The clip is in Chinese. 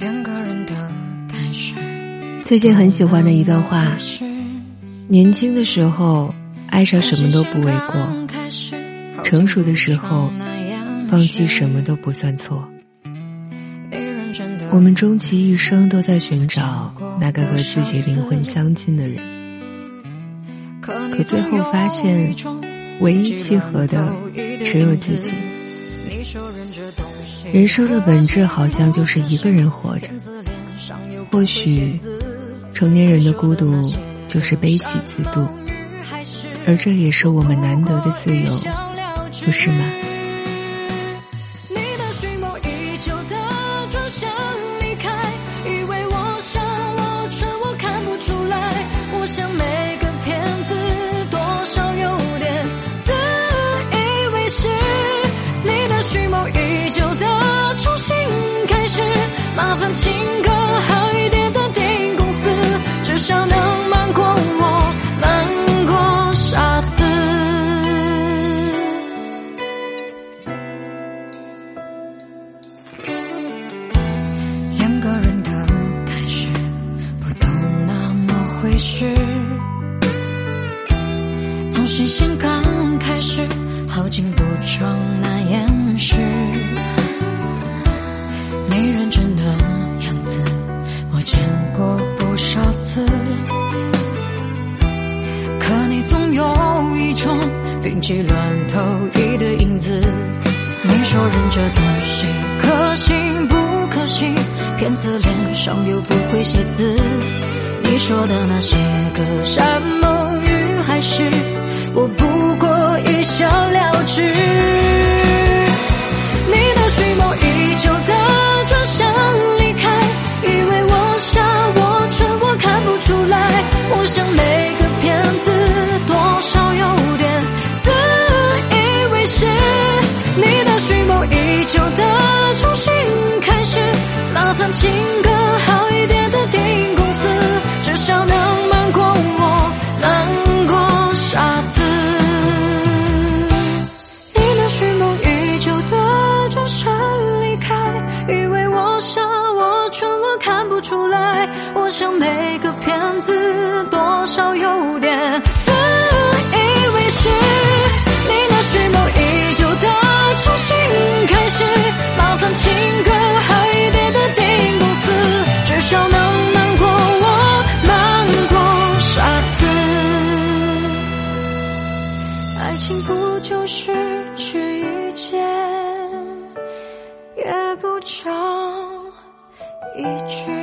两个人的开始。最近很喜欢的一段话：年轻的时候，爱上什么都不为过；成熟的时候，放弃什么都不算错。我们终其一生都在寻找那个和自己灵魂相近的人，可最后发现，唯一契合的只有自己。人生的本质好像就是一个人活着，或许成年人的孤独就是悲喜自度，而这也是我们难得的自由，不是吗？情歌好一点的电影公司，至少能瞒过我，瞒过傻子。两个人的开始，不都那么回事？从新鲜刚开始，好景不长种病急乱投医的影子。你说人这东西可信不可信？骗子脸上又不会写字。你说的那些个山盟情歌好一点的电影公司，至少能瞒过我，瞒过傻子。你那蓄谋已久的转身离开，以为我傻我蠢我看不出来，我想每个骗子都就是去遇见，也不长一句。